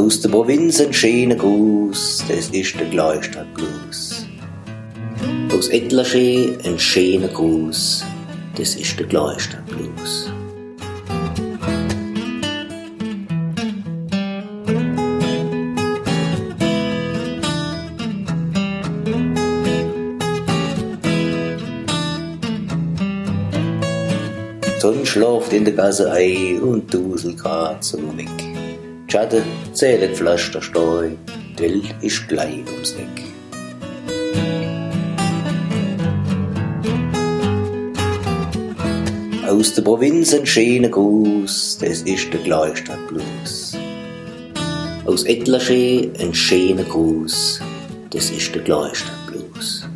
Aus der Provinz ein schöner Gruß, das ist der Gleichstadtblues. Aus Etlerschee ein schöner Gruß, das ist der Gleichstadtblues. Sonn schlaft in der Gasse ein und duselt grad so weg. Schatten zählet Pflastersteu, die Welt ist gleich ums Eck. Aus der Provinz ein schöner Gruß, das ist der Gleichstadtblues. Aus Etlerschee ein schöner Gruß, das ist der Gleichstadtblues.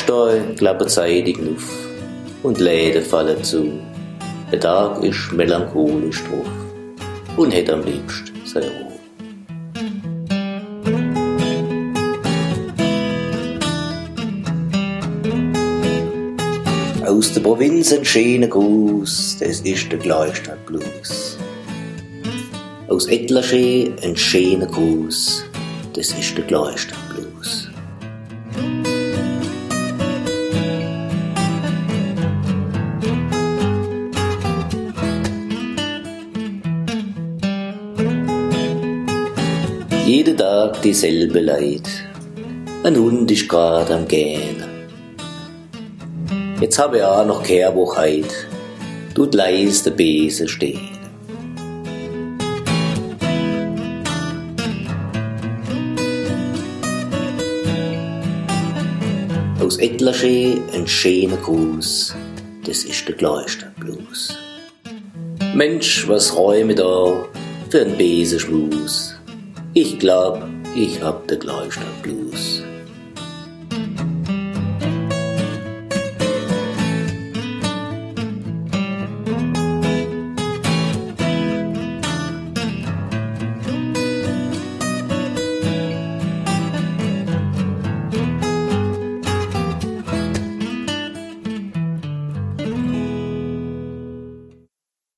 Badsteu klappen zeitig auf und Läden fallen zu. Der Tag ist melancholisch drauf und hätt am liebst sein Ruhe. Aus der Provinz ein schöner Gruß, das ist der Gleichstadtblues. Aus Etlerschee ein schöner Gruß, das ist der Gleichstadtblues. Jeden Tag dieselbe Leid, ein Hund ist grad am Gähnen. Jetzt habe ich auch noch Kehrwochheit, tut leis der Besen stehen. Aus Etlerschee ein schöner Gruß, das ist der Gleichstadtblues. Mensch, was räume da für ein Besenschmus? Ich glaub, ich hab der Gleichstadtblues.